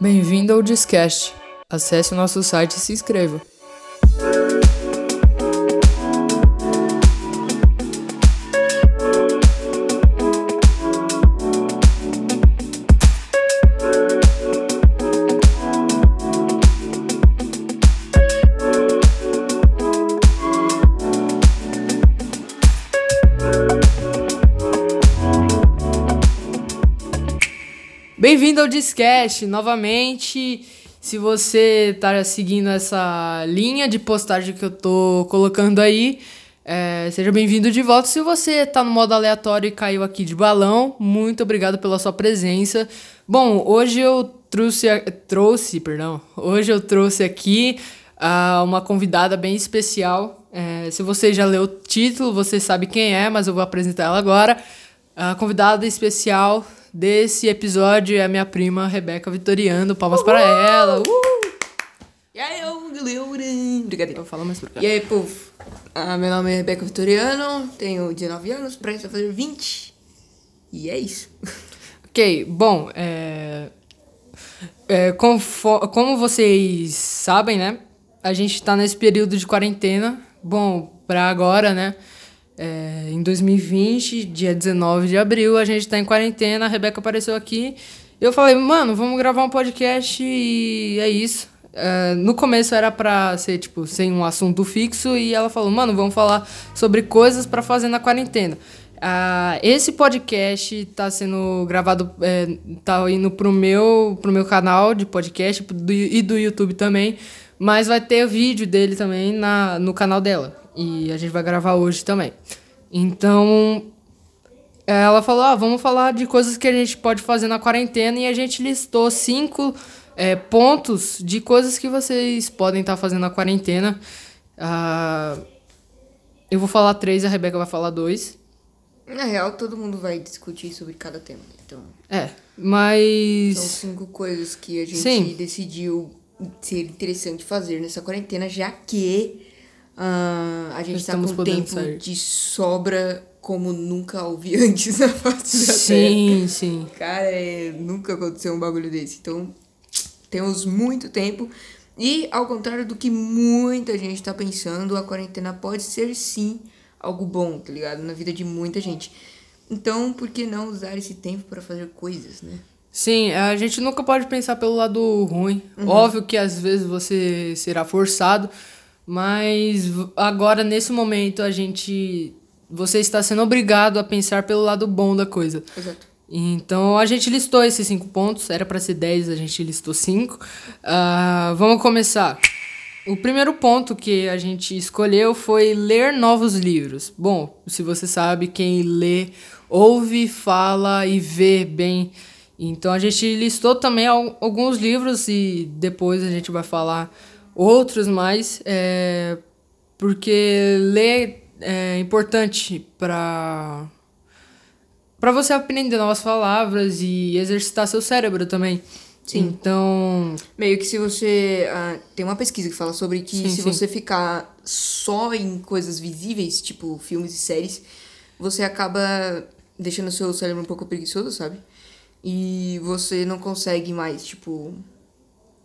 Bem-vindo ao Discast. Acesse o nosso site e se inscreva. Discast novamente. Se você tá seguindo essa linha de postagem que eu tô colocando aí, é, seja bem-vindo de volta. Se você tá no modo aleatório e caiu aqui de balão, muito obrigado pela sua presença. Bom, hoje eu trouxe, trouxe, perdão, hoje eu trouxe aqui uh, uma convidada bem especial. É, se você já leu o título, você sabe quem é, mas eu vou apresentar ela agora. A convidada especial desse episódio é a minha prima Rebeca Vitoriano. Palmas Uhul! para ela. Uh! E aí, eu, Brincadeira. Fala mais pra cá. E aí, povo? Ah, meu nome é Rebeca Vitoriano, tenho 19 anos, prestes a fazer 20. E é isso. Ok, bom, é... é como, como vocês sabem, né? A gente tá nesse período de quarentena. Bom, pra agora, né? É, em 2020, dia 19 de abril, a gente tá em quarentena, a Rebeca apareceu aqui. Eu falei, mano, vamos gravar um podcast e é isso. É, no começo era pra ser, tipo, sem um assunto fixo, e ela falou, mano, vamos falar sobre coisas para fazer na quarentena. Uh, esse podcast tá sendo gravado, é, tá indo pro meu, pro meu canal de podcast do, e do YouTube também, mas vai ter vídeo dele também na, no canal dela. E a gente vai gravar hoje também. Então, ela falou: ah, vamos falar de coisas que a gente pode fazer na quarentena. E a gente listou cinco é, pontos de coisas que vocês podem estar tá fazendo na quarentena. Uh, eu vou falar três, a Rebeca vai falar dois. Na real, todo mundo vai discutir sobre cada tema. Então. É, mas. São cinco coisas que a gente Sim. decidiu ser interessante fazer nessa quarentena, já que Uh, a gente Estamos tá com tempo sair. de sobra como nunca houve antes na face da sim, Terra. Sim, sim. Cara, é, nunca aconteceu um bagulho desse. Então, temos muito tempo. E, ao contrário do que muita gente tá pensando, a quarentena pode ser sim algo bom, tá ligado? Na vida de muita gente. Então, por que não usar esse tempo para fazer coisas, né? Sim, a gente nunca pode pensar pelo lado ruim. Uhum. Óbvio que às vezes você será forçado, mas agora, nesse momento, a gente. Você está sendo obrigado a pensar pelo lado bom da coisa. Exato. Então a gente listou esses cinco pontos, era para ser dez, a gente listou cinco. Uh, vamos começar. O primeiro ponto que a gente escolheu foi ler novos livros. Bom, se você sabe, quem lê, ouve, fala e vê bem. Então a gente listou também alguns livros e depois a gente vai falar outros mais, é, porque ler é importante para para você aprender novas palavras e exercitar seu cérebro também. Sim. Então. Meio que se você. Uh, tem uma pesquisa que fala sobre que sim, se sim. você ficar só em coisas visíveis, tipo filmes e séries, você acaba deixando o seu cérebro um pouco preguiçoso, sabe? E você não consegue mais, tipo,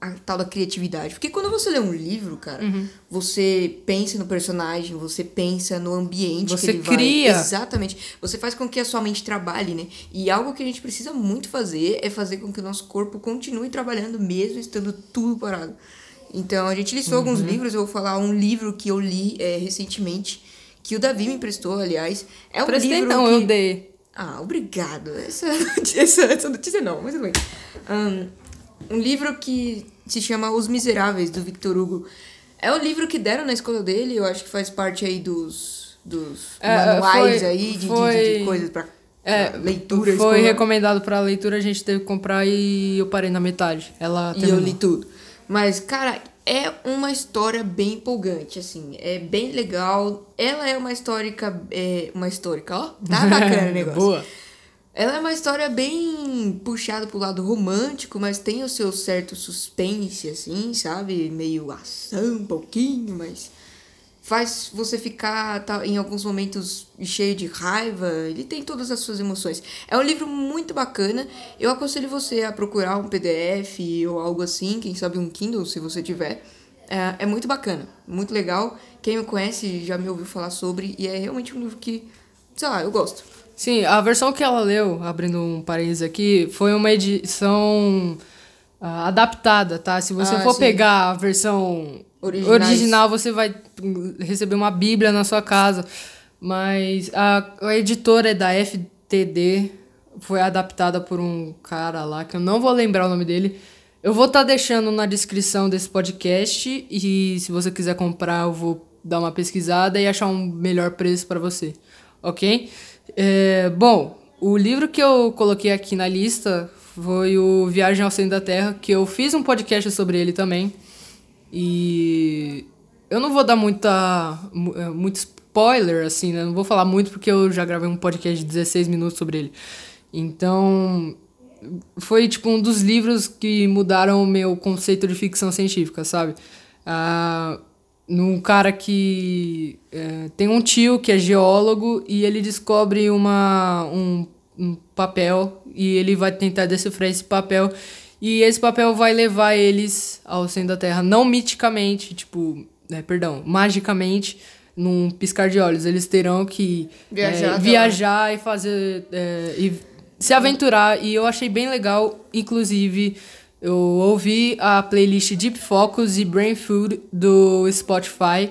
a tal da criatividade. Porque quando você lê um livro, cara, uhum. você pensa no personagem, você pensa no ambiente você que ele cria. vai. Exatamente. Você faz com que a sua mente trabalhe, né? E algo que a gente precisa muito fazer é fazer com que o nosso corpo continue trabalhando mesmo estando tudo parado. Então, a gente listou uhum. alguns livros, eu vou falar um livro que eu li é, recentemente, que o Davi me emprestou, aliás. É um Prestei livro não, que... eu dei. Ah, obrigado. Essa, essa, essa notícia não, mas tudo bem. Um, um livro que se chama Os Miseráveis, do Victor Hugo. É o livro que deram na escola dele, eu acho que faz parte aí dos, dos é, manuais foi, aí de, foi, de, de, coisas pra, é, leitura. Foi escola. recomendado pra leitura, a gente teve que comprar e eu parei na metade. Ela e eu li tudo. Mas, cara, é uma história bem empolgante, assim. É bem legal. Ela é uma histórica. É, uma histórica, ó. Tá bacana o negócio. Boa. Ela é uma história bem puxada pro lado romântico, mas tem o seu certo suspense, assim, sabe? Meio ação, um pouquinho, mas faz você ficar tá, em alguns momentos cheio de raiva. Ele tem todas as suas emoções. É um livro muito bacana. Eu aconselho você a procurar um PDF ou algo assim, quem sabe um Kindle, se você tiver. É, é muito bacana, muito legal. Quem me conhece já me ouviu falar sobre e é realmente um livro que, sei lá, eu gosto. Sim, a versão que ela leu, abrindo um parênteses aqui, foi uma edição uh, adaptada, tá? Se você ah, for sim. pegar a versão Originais. original, você vai receber uma bíblia na sua casa. Mas a, a editora é da FTD, foi adaptada por um cara lá, que eu não vou lembrar o nome dele. Eu vou estar tá deixando na descrição desse podcast e se você quiser comprar, eu vou dar uma pesquisada e achar um melhor preço para você, ok? É, bom, o livro que eu coloquei aqui na lista foi o Viagem ao Centro da Terra, que eu fiz um podcast sobre ele também. E eu não vou dar muita é, muito spoiler assim, né? Não vou falar muito porque eu já gravei um podcast de 16 minutos sobre ele. Então, foi tipo um dos livros que mudaram o meu conceito de ficção científica, sabe? Ah, num cara que é, tem um tio que é geólogo e ele descobre uma, um, um papel e ele vai tentar decifrar esse papel e esse papel vai levar eles ao centro da Terra, não miticamente, tipo, né, perdão, magicamente, num piscar de olhos. Eles terão que viajar, é, viajar e fazer. É, e se aventurar. E eu achei bem legal, inclusive. Eu ouvi a playlist Deep Focus e Brain Food do Spotify.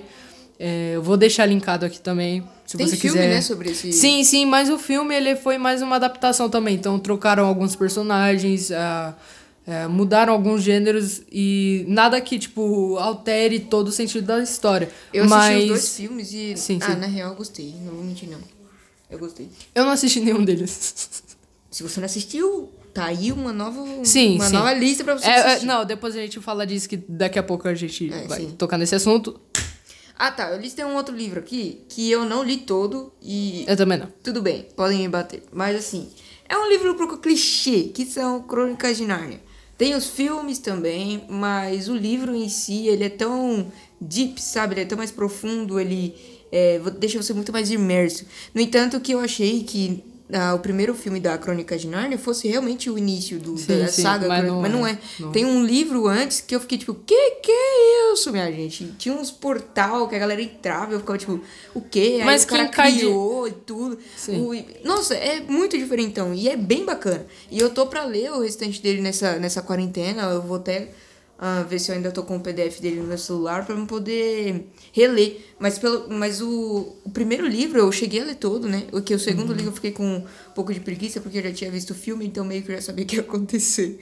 É, eu vou deixar linkado aqui também, se Tem você filme, quiser. né, sobre esse... Sim, sim, mas o filme ele foi mais uma adaptação também. Então trocaram alguns personagens, é, mudaram alguns gêneros e nada que, tipo, altere todo o sentido da história. Eu Mas... assisti os dois filmes e. Sim, ah, sim. na real eu gostei. Não vou mentir, não. Eu gostei. Eu não assisti nenhum deles. Se você não assistiu, tá aí uma nova, sim, uma sim. nova lista pra você é, assistir. É, não, depois a gente fala disso que daqui a pouco a gente é, vai sim. tocar nesse assunto. Ah, tá. Eu listei um outro livro aqui que eu não li todo e. Eu também não. Tudo bem, podem me bater. Mas assim, é um livro pro clichê, que são Crônicas de Nárnia. Tem os filmes também, mas o livro em si, ele é tão deep, sabe? Ele é tão mais profundo, ele é, deixa você muito mais imerso. No entanto, que eu achei que ah, o primeiro filme da Crônica de Nárnia fosse realmente o início do, sim, da sim, saga, mas, não, mas não é. Não. Tem um livro antes que eu fiquei tipo, que que é isso, minha gente? Tinha uns portal que a galera entrava, eu ficava tipo, o quê? Aí mas o cara criou e tudo. O... Nossa, é muito diferentão e é bem bacana. E eu tô pra ler o restante dele nessa, nessa quarentena, eu vou até uh, ver se eu ainda tô com o PDF dele no meu celular para eu poder reler. Mas, pelo, mas o, o primeiro livro eu cheguei a ler todo, né? O que o segundo uhum. livro eu fiquei com um pouco de preguiça porque eu já tinha visto o filme, então meio que eu já sabia o que ia acontecer.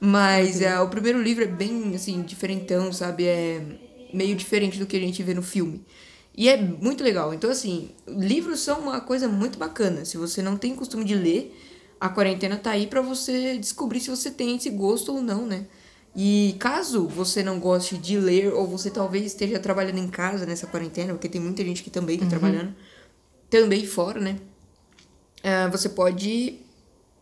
Mas uh, o primeiro livro é bem, assim, diferentão, sabe? É meio diferente do que a gente vê no filme. E é muito legal. Então, assim, livros são uma coisa muito bacana. Se você não tem costume de ler, a quarentena tá aí para você descobrir se você tem esse gosto ou não, né? E caso você não goste de ler, ou você talvez esteja trabalhando em casa nessa quarentena, porque tem muita gente que também está uhum. trabalhando, também fora, né? Uh, você pode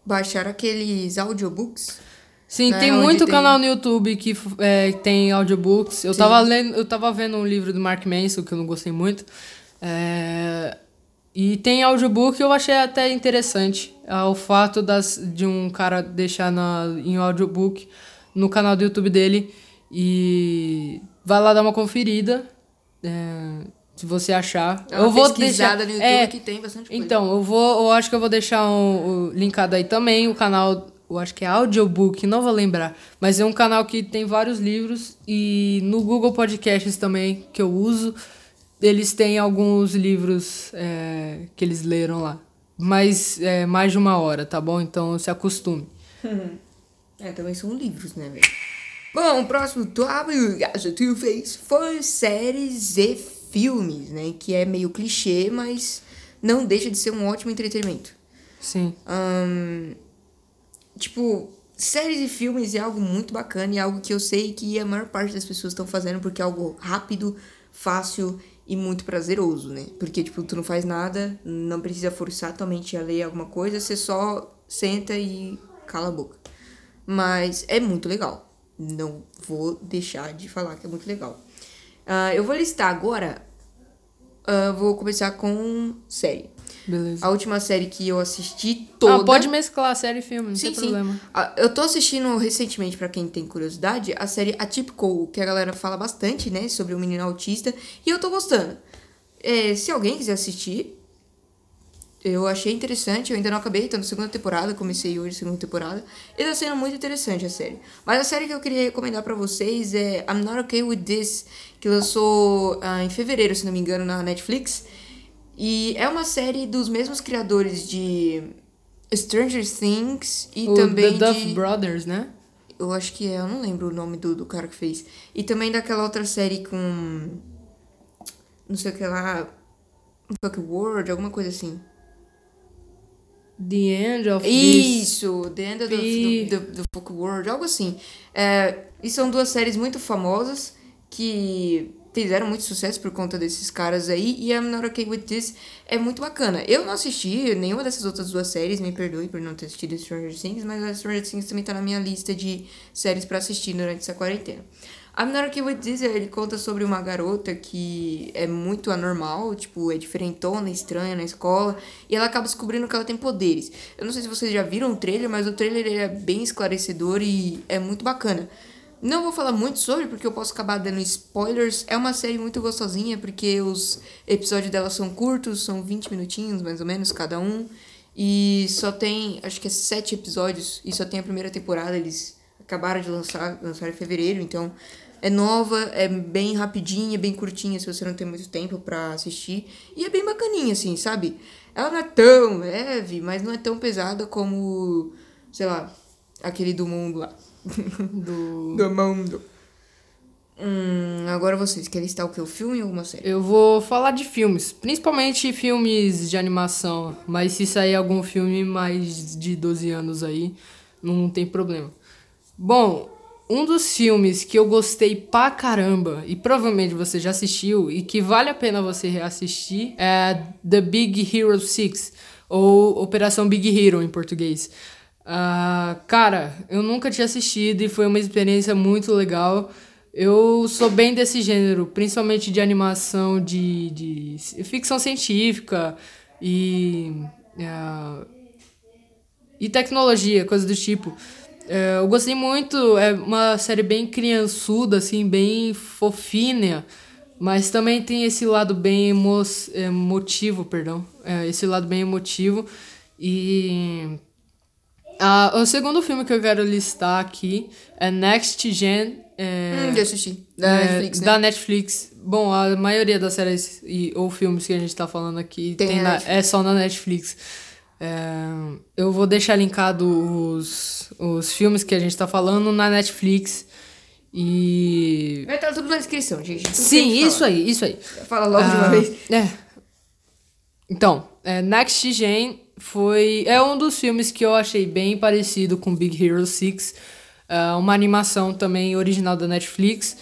baixar aqueles audiobooks. Sim, né? tem muito tem... canal no YouTube que é, tem audiobooks. Eu tava, lendo, eu tava vendo um livro do Mark Manson, que eu não gostei muito. É, e tem audiobook eu achei até interessante. É, o fato das, de um cara deixar na, em audiobook no canal do YouTube dele. E vai lá dar uma conferida. É, se você achar. É eu vou deixar no YouTube é, que tem bastante coisa. Então, eu vou, eu acho que eu vou deixar um, um, linkado aí também o canal, eu acho que é Audiobook, não vou lembrar, mas é um canal que tem vários livros e no Google Podcasts também que eu uso, eles têm alguns livros é, que eles leram lá. Mas é mais de uma hora, tá bom? Então se acostume. É, também são livros, né, velho? Bom, o próximo tópico que gente fez foi séries e filmes, né? Que é meio clichê, mas não deixa de ser um ótimo entretenimento. Sim. Um, tipo, séries e filmes é algo muito bacana e algo que eu sei que a maior parte das pessoas estão fazendo porque é algo rápido, fácil e muito prazeroso, né? Porque, tipo, tu não faz nada, não precisa forçar tua mente a ler alguma coisa, você só senta e cala a boca. Mas é muito legal. Não vou deixar de falar que é muito legal. Uh, eu vou listar agora uh, vou começar com série. Beleza. A última série que eu assisti toda. Ah, pode mesclar série e filme, não sim, tem problema. Sim. Ah, eu tô assistindo recentemente, para quem tem curiosidade, a série Atypical, que a galera fala bastante, né, sobre o um menino autista, e eu tô gostando. É, se alguém quiser assistir, eu achei interessante, eu ainda não acabei, tô na segunda temporada, comecei hoje a segunda temporada, e tá sendo muito interessante a série. Mas a série que eu queria recomendar para vocês é I'm Not Okay With This, que lançou ah, em fevereiro, se não me engano, na Netflix. E é uma série dos mesmos criadores de Stranger Things e o também The Duff de... Brothers, né? Eu acho que é, eu não lembro o nome do, do cara que fez. E também daquela outra série com... Não sei o que lá... Fuck World, alguma coisa assim. The End of Isso, The End of the, the, the, Fuck World, algo assim. É, e são duas séries muito famosas que fizeram muito sucesso por conta desses caras aí. E I'm Not Okay With This é muito bacana. Eu não assisti nenhuma dessas outras duas séries, me perdoe por não ter assistido Stranger Things, mas a Stranger Things também tá na minha lista de séries para assistir durante essa quarentena. I'm Not Okay With This, ele conta sobre uma garota que é muito anormal, tipo, é diferentona, estranha na escola, e ela acaba descobrindo que ela tem poderes. Eu não sei se vocês já viram o trailer, mas o trailer é bem esclarecedor e é muito bacana. Não vou falar muito sobre, porque eu posso acabar dando spoilers. É uma série muito gostosinha, porque os episódios dela são curtos, são 20 minutinhos mais ou menos cada um. E só tem, acho que é sete episódios, e só tem a primeira temporada. Eles acabaram de lançar, lançar em fevereiro, então é nova, é bem rapidinha, bem curtinha, se você não tem muito tempo para assistir. E é bem bacaninha, assim, sabe? Ela não é tão leve, mas não é tão pesada como, sei lá, aquele do mundo lá. do... do mundo. Hum, agora vocês querem estar o que? O filme ou alguma série? Eu vou falar de filmes, principalmente filmes de animação, mas se sair algum filme mais de 12 anos aí, não tem problema. Bom, um dos filmes que eu gostei pra caramba, e provavelmente você já assistiu, e que vale a pena você reassistir, é The Big Hero 6, ou Operação Big Hero em português. Uh, cara, eu nunca tinha assistido e foi uma experiência muito legal. Eu sou bem desse gênero, principalmente de animação, de, de ficção científica e. Uh, e tecnologia, coisas do tipo. Uh, eu gostei muito, é uma série bem criançuda, assim, bem fofinha, mas também tem esse lado bem emo emotivo, perdão. É, esse lado bem emotivo. E Uh, o segundo filme que eu quero listar aqui é Next Gen. É, hum, já assisti. Da é, Netflix, né? Da Netflix. Bom, a maioria das séries e, ou filmes que a gente tá falando aqui tem tem na, é só na Netflix. É, eu vou deixar linkado os, os filmes que a gente tá falando na Netflix. E. Vai estar tudo na descrição, gente. Tudo Sim, isso aí, isso aí. Fala logo de uma Ah, vez. É. Então, é, Next Gen foi. É um dos filmes que eu achei bem parecido com Big Hero 6. É uma animação também original da Netflix.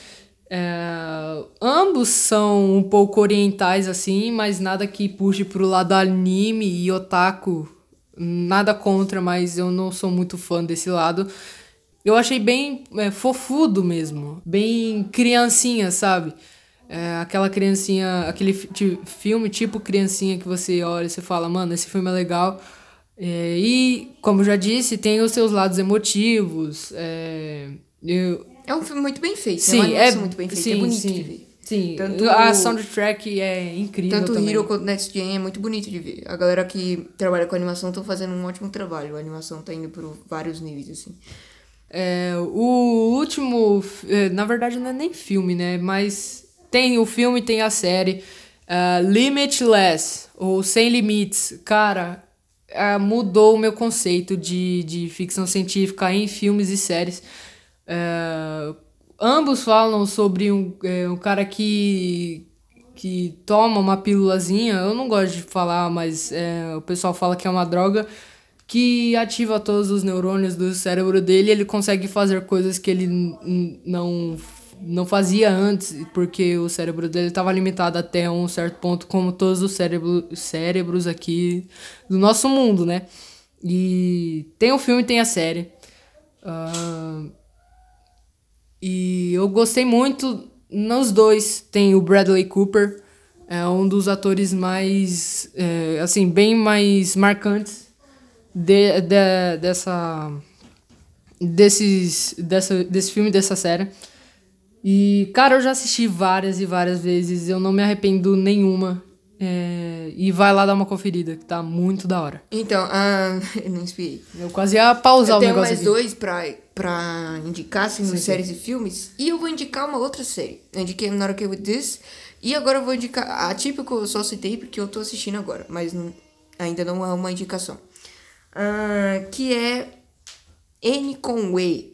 É, ambos são um pouco orientais assim, mas nada que puxe pro lado anime e otaku. Nada contra, mas eu não sou muito fã desse lado. Eu achei bem é, fofudo mesmo, bem criancinha, sabe? É, aquela criancinha, aquele filme tipo criancinha que você olha e você fala, mano, esse filme é legal. É, e, como já disse, tem os seus lados emotivos. É, eu, É um filme muito bem feito. é sim, é, animação muito bem feita. sim, é bonito sim, de ver. Sim, Tanto a o- soundtrack é incrível Tanto o também. Hero quanto Next Gen é muito bonito de ver. A galera que trabalha com animação estão fazendo um ótimo trabalho. A animação tá indo por vários níveis, assim. É, o último, é, na verdade não é nem filme, né? Mas tem o filme, tem a série ah, Limitless, ou Sem Limites. Cara, ah, mudou o meu conceito de, de ficção científica em filmes e séries. É, ambos falam sobre um, é, um cara que, que toma uma pílulazinha. Eu não gosto de falar, mas é, o pessoal fala que é uma droga que ativa todos os neurônios do cérebro dele e ele consegue fazer coisas que ele não, não fazia antes, porque o cérebro dele estava limitado até um certo ponto, como todos os cérebro, cérebros aqui do nosso mundo, né? E tem o filme, tem a série. E eu gostei muito nos dois. Tem o Bradley Cooper É um dos atores mais, é, assim, bem mais marcantes de, de, dessa, desses, dessa, desse filme, dessa série. E, cara, eu já assisti várias e várias vezes, eu não me arrependo nenhuma. É, e vai lá dar uma conferida, que tá muito da hora. Então, uh, eu não inspirei. Eu quase ia pausar eu o negócio. Eu tenho mais dois pra, pra indicar, assim, sim, séries sim. e filmes. E eu vou indicar uma outra série. Eu indiquei Not Okay With This. E agora eu vou indicar. A típica eu só citei porque eu tô assistindo agora, mas não, ainda não é uma indicação. Uh, que é N Conway.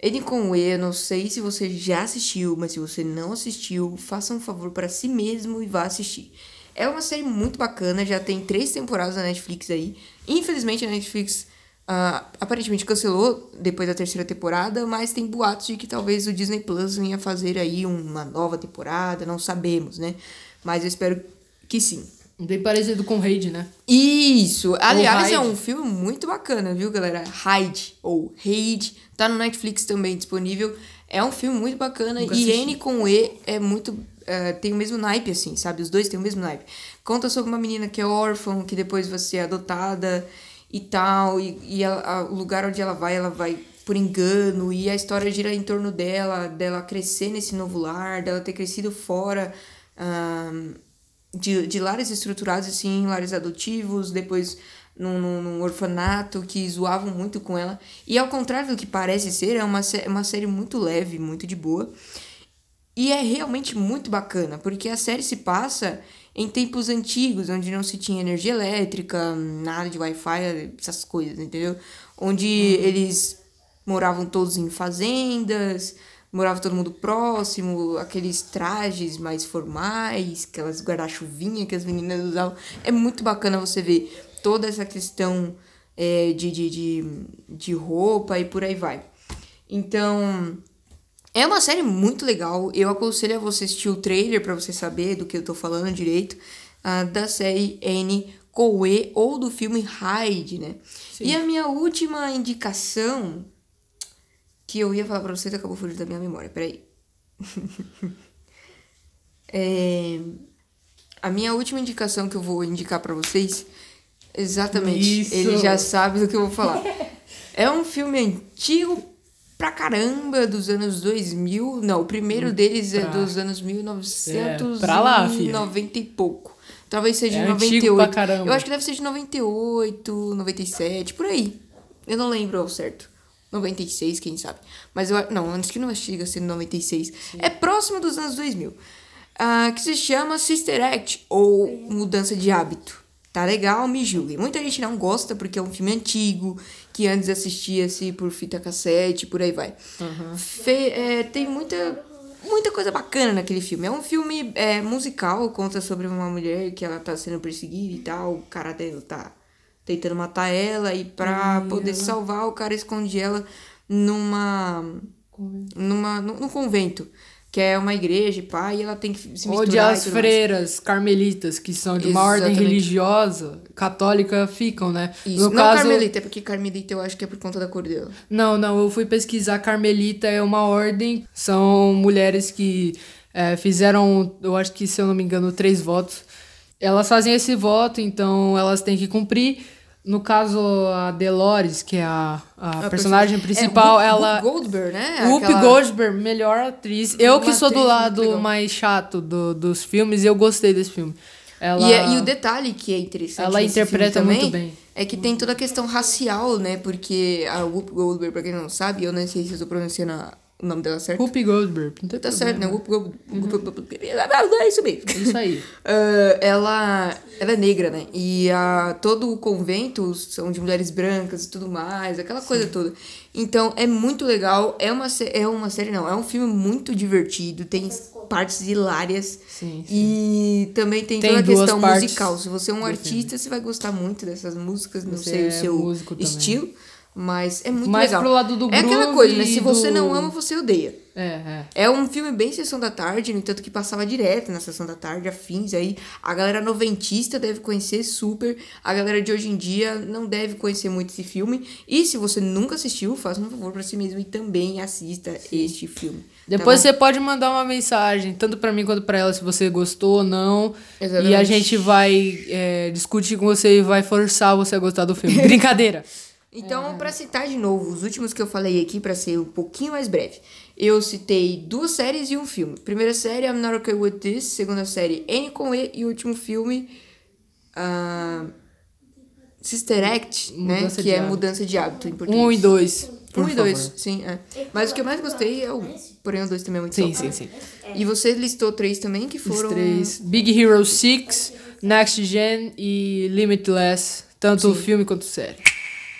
N Conway, eu não sei se você já assistiu, mas se você não assistiu, faça um favor para si mesmo e vá assistir. É uma série muito bacana, já tem três temporadas na Netflix aí. Infelizmente a Netflix uh, aparentemente cancelou depois da terceira temporada, mas tem boatos de que talvez o Disney Plus venha fazer aí uma nova temporada, não sabemos, né? Mas eu espero que sim. Bem parecido com Raid, né? Isso! Aliás, é um filme muito bacana, viu, galera? Raid, ou Raid, tá no Netflix também disponível. É um filme muito bacana Nunca e N com E é muito. Uh, tem o mesmo naipe, assim, sabe? Os dois têm o mesmo naipe. Conta sobre uma menina que é órfã, que depois vai ser adotada e tal, e, e a, a, o lugar onde ela vai, ela vai por engano, e a história gira em torno dela, dela crescer nesse novo lar, dela ter crescido fora. Uh, de, de lares estruturados, assim, lares adotivos, depois num, num, num, orfanato que zoavam muito com ela. E ao contrário do que parece ser, é uma, uma série muito leve, muito de boa. E é realmente muito bacana, porque a série se passa em tempos antigos, onde não se tinha energia elétrica, nada de Wi-Fi, essas coisas, entendeu? Onde uhum. eles moravam todos em fazendas, morava todo mundo próximo, aqueles trajes mais formais, aquelas guarda-chuvinha que as meninas usavam. É muito bacana você ver toda essa questão é, de, de, de, de roupa e por aí vai. Então, é uma série muito legal. Eu aconselho a você assistir o trailer para você saber do que eu tô falando direito. Uh, da série N Coe ou do filme Hyde, né? Sim. E a minha última indicação que eu ia falar pra vocês acabou fugindo da minha memória. Peraí. é, a minha última indicação que eu vou indicar para vocês, exatamente, Isso. ele já sabe do que eu vou falar. é um filme antigo pra caramba, dos anos 2000. Não, o primeiro hum, deles é pra... é dos anos 1990 é, lá, e pouco. Talvez seja é de 98. Eu acho que deve ser de 98, 97, por aí. Eu não lembro ao certo. 96, quem sabe. Mas eu não, antes que não chega a ser 96. Sim. É próximo dos anos 2000. Uh, ah, que se chama Sister Act ou Mudança de Hábito. Tá legal, me julguem. Muita gente não gosta porque é um filme antigo, que antes assistia-se por fita cassete, por aí vai. Uhum. Fe, é, tem muita, muita coisa bacana naquele filme. É um filme é, musical, conta sobre uma mulher que ela tá sendo perseguida e tal, o cara dela tá tentando matar ela e pra poder ela... salvar o cara esconde ela numa numa num convento que é uma igreja, pá, e ela tem que se misturar. Onde as freiras mais. carmelitas, que são de uma Exatamente. ordem religiosa católica, ficam, né? Isso. No não caso... carmelita, é porque carmelita eu acho que é por conta da cor dela. Não, não, eu fui pesquisar, carmelita é uma ordem, são mulheres que é, fizeram, eu acho que, se eu não me engano, três votos. Elas fazem esse voto, então elas têm que cumprir. No caso, a Delores, que é a, a, a personagem principal, é, ela. Goldberg, né? Whoopi Aquela... Goldberg, melhor atriz. Eu que sou do lado mais chato do, dos filmes, eu gostei desse filme. Ela... E, é, e o detalhe que é interessante. Ela interpreta também, muito bem. É que tem toda a questão racial, né? Porque a Whoopi Goldberg, pra quem não sabe, eu não sei se eu tô pronunciando a, o nome dela certo? Whoopi Goldberg. Não tem tá certo, né? Whoopi Goldberg. Uhum. É isso mesmo. É isso aí. Uh, ela, ela é negra, né? E a, todo o convento são de mulheres brancas e tudo mais, aquela Sim. coisa toda. Então, é muito legal. É uma, é uma série, não. É um filme muito divertido. Tem partes hilárias. Sim, sim. E também tem, tem toda a questão musical. Se você é um artista, você vai gostar muito dessas músicas. Não você sei o é seu estilo. Também Mas é muito Mais legal. pro lado do É aquela coisa, né? Se você do- não ama, você odeia. É, é. É um filme bem sessão da tarde, no entanto que passava direto na sessão da tarde, afins aí. A galera noventista deve conhecer super. A galera de hoje em dia não deve conhecer muito esse filme. E se você nunca assistiu, faça um favor pra si mesmo e também assista este filme. Depois tá você pode mandar uma mensagem, tanto pra mim quanto pra ela, se você gostou ou não. Exatamente. E a gente vai é, discutir com você e vai forçar você a gostar do filme. Brincadeira! Então, pra citar de novo, os últimos que eu falei aqui, pra ser um pouquinho mais breve. Eu citei duas séries e um filme. Primeira série, I'm Not Okay With This. Segunda série, N com E. E o último filme, ah, Sister Act, né? Mudança Que de é hábito. mudança de hábito em português. Um e dois. por Um e dois, sim, é. Mas o que eu mais gostei é o. Porém, o dois também é muito Sim, sim, sim. E você listou três também, que Os foram... três. Big Hero 6, Next Gen e Limitless. Tanto o filme quanto série.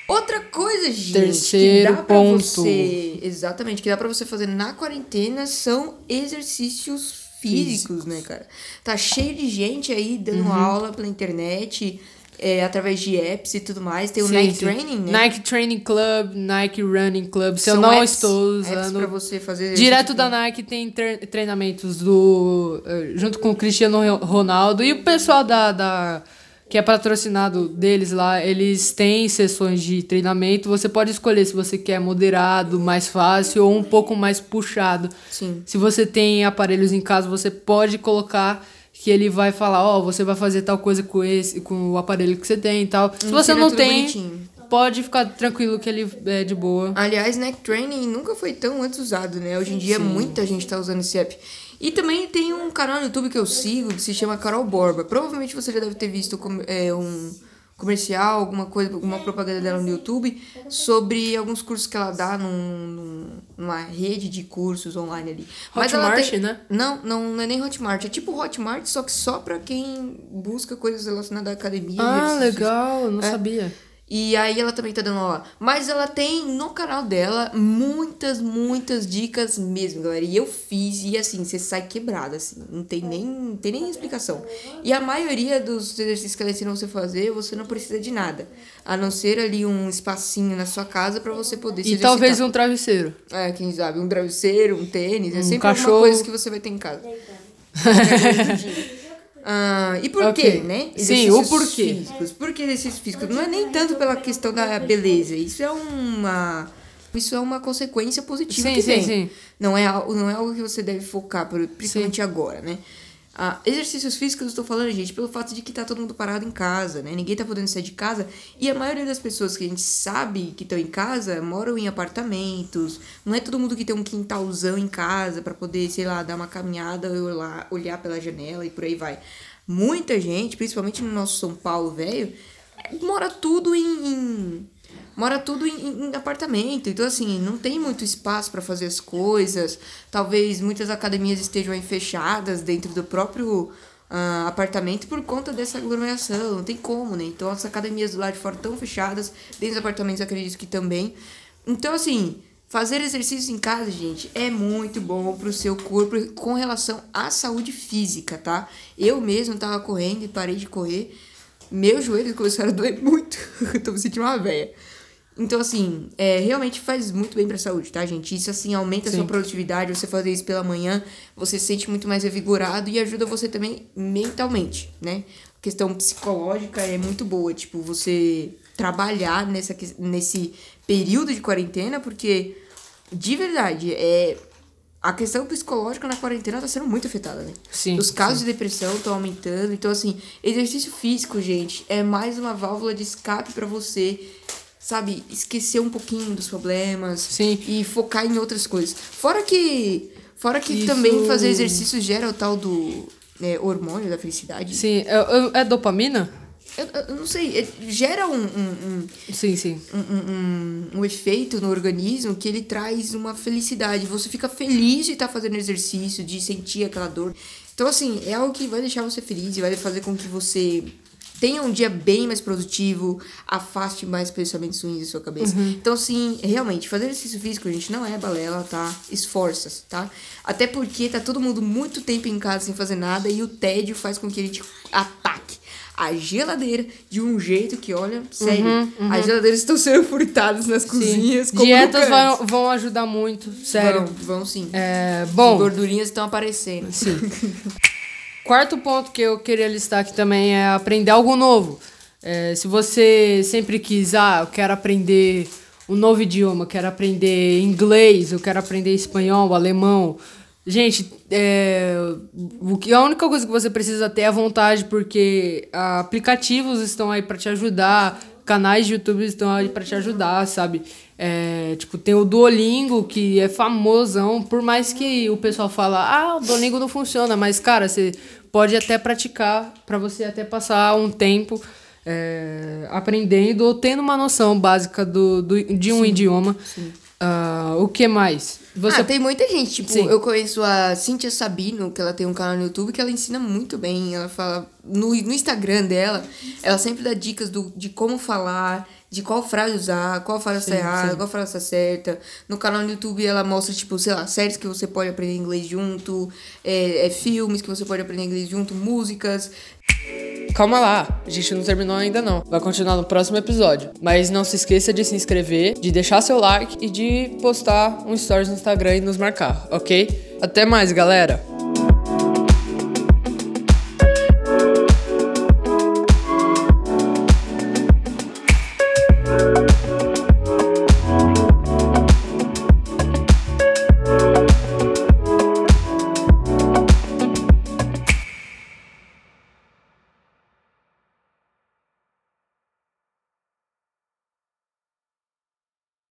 Outra coisa, gente, Terceiro que dá pra ponto. você... Exatamente, que dá pra você fazer na quarentena são exercícios físicos, né, cara? Tá cheio de gente aí dando Uhum. aula pela internet, é, através de apps e tudo mais. Tem o Sim, Nike sim. Training, né? Nike Training Club, Nike Running Club. Se São eu não apps- estou apps usando. pra você fazer Direto da Nike tem tre- treinamentos do. eh, junto com o Cristiano Ronaldo e o pessoal da. da que é patrocinado deles lá, eles têm sessões de treinamento. Você pode escolher se você quer moderado, mais fácil ou um pouco mais puxado. Sim. Se você tem aparelhos em casa, você pode colocar que ele vai falar, ó, você vai fazer tal coisa com esse, com o aparelho que você tem e tal. Se você Ensina não tem, bonitinho. Pode ficar tranquilo que ele é de boa. Aliás, Neck Training nunca foi tão antes usado, né? Hoje em dia muita gente tá usando esse app. E também tem um canal no YouTube que eu sigo que se chama Carol Borba. Provavelmente você já deve ter visto é, um comercial, alguma coisa, alguma propaganda dela no YouTube sobre alguns cursos que ela dá num, num- numa rede de cursos online ali. Hotmart, tem- né? Não, não, não é nem Hotmart. É tipo Hotmart, só que só pra quem busca coisas relacionadas à academia. Ah, legal, não É. sabia. E aí ela também tá dando aula. Mas ela tem no canal dela muitas, muitas dicas mesmo, galera. E eu fiz e assim, você sai quebrado, assim. Não tem nem, não tem nem explicação. E a maioria dos exercícios que ela ensina você a fazer, você não precisa de nada. A não ser ali um espacinho na sua casa pra você poder se E exercitar. talvez um travesseiro. É, quem sabe, um travesseiro, um tênis. É Um sempre cachorro. alguma coisa que você vai ter em casa. Ah, e por Ok. quê, né? Sim, o porquê. Físicos. Por que exercícios físicos? Não é nem tanto pela questão da beleza. Isso é uma. Isso é uma consequência positiva Sim, que sim, vem. sim. Não, é, não é algo que você deve focar, principalmente agora, né? Ah, exercícios físicos eu estou falando, gente, pelo fato de que tá todo mundo parado em casa, né? Ninguém tá podendo sair de casa. E a maioria das pessoas que a gente sabe que estão em casa moram em apartamentos. Não é todo mundo que tem um quintalzão em casa para poder, sei lá, dar uma caminhada, olhar, olhar pela janela e por aí vai. Muita gente, principalmente no nosso São Paulo velho, mora tudo em- em mora tudo em, em- apartamento. Então, assim, não tem muito espaço para fazer as coisas. Talvez muitas academias estejam aí fechadas dentro do próprio ah, apartamento por conta dessa aglomeração. Não tem como, né? Então, as academias do lado de fora estão fechadas. Dentro dos apartamentos, acredito que também. Então, assim, fazer exercícios em casa, gente, é muito bom pro seu corpo com relação à saúde física, tá? Eu mesmo tava correndo e parei de correr. Meus joelhos começaram a doer muito. Eu tô me sentindo uma véia. Então, assim, é, realmente faz muito bem pra saúde, tá, gente? Isso, assim, aumenta a sua Sim. produtividade. Você fazer isso pela manhã, você se sente muito mais revigorado e ajuda você também mentalmente, né? A questão psicológica é muito boa, tipo, você trabalhar nessa, nesse período de quarentena, porque, de verdade, é... A questão psicológica na quarentena tá sendo muito afetada, né? Sim, Os casos de depressão estão aumentando. Então, assim, exercício físico, gente, é mais uma válvula de escape pra você, sabe, esquecer um pouquinho dos problemas Sim. e focar em outras coisas. Fora que. Fora que Isso- também fazer exercício gera o tal do né, hormônio da felicidade. Sim, é, é- é dopamina? Eu, eu- não sei, é- gera um, um, um, Sim, sim. um, um, um- um efeito no organismo que ele traz uma felicidade. Você fica feliz de estar fazendo exercício, de sentir aquela dor. Então, assim, é algo que vai deixar você feliz e vai fazer com que você tenha um dia bem mais produtivo, afaste mais pensamentos ruins da sua cabeça. Então, assim, realmente, fazer exercício físico, gente, não é balela, tá? Esforça-se, tá? Até porque tá todo mundo muito tempo em casa sem fazer nada e o tédio faz com que a gente ataque. A geladeira de um jeito que, olha, sério, uhum, uhum. as geladeiras estão sendo furtadas nas sim. cozinhas. Dietas vão, vão ajudar muito, sério. Vão, vão sim. É, bom. As gordurinhas estão aparecendo. Sim. Quarto ponto que eu queria listar aqui também é aprender algo novo. É, se você sempre quis, ah, eu quero aprender um novo idioma, eu quero aprender inglês, eu quero aprender espanhol, alemão. Gente, é, o que, a única coisa que você precisa ter é a vontade, porque aplicativos estão aí para te ajudar, canais de YouTube estão aí para te ajudar, sabe? É, tipo, tem o Duolingo, que é famosão, por mais que o pessoal fala, ah, o Duolingo não funciona, mas, cara, você pode até praticar para você até passar um tempo é, aprendendo ou tendo uma noção básica do, do de um sim, idioma. Sim. Uh, o que mais? Você... Ah, tem muita gente. Tipo, Sim. eu conheço a Cintia Sabino, que ela tem um canal no YouTube que ela ensina muito bem. Ela fala. No, no Instagram dela, ela sempre dá dicas do, de como falar, de qual frase usar, qual frase sim, tá errada, qual frase tá certa. No canal no YouTube ela mostra, tipo, sei lá, séries que você pode aprender inglês junto, é, é filmes que você pode aprender inglês junto, músicas. Calma lá, a gente não terminou ainda não. Vai continuar no próximo episódio. Mas não se esqueça de se inscrever, de deixar seu like e de postar um stories no Instagram e nos marcar, ok? Até mais, galera!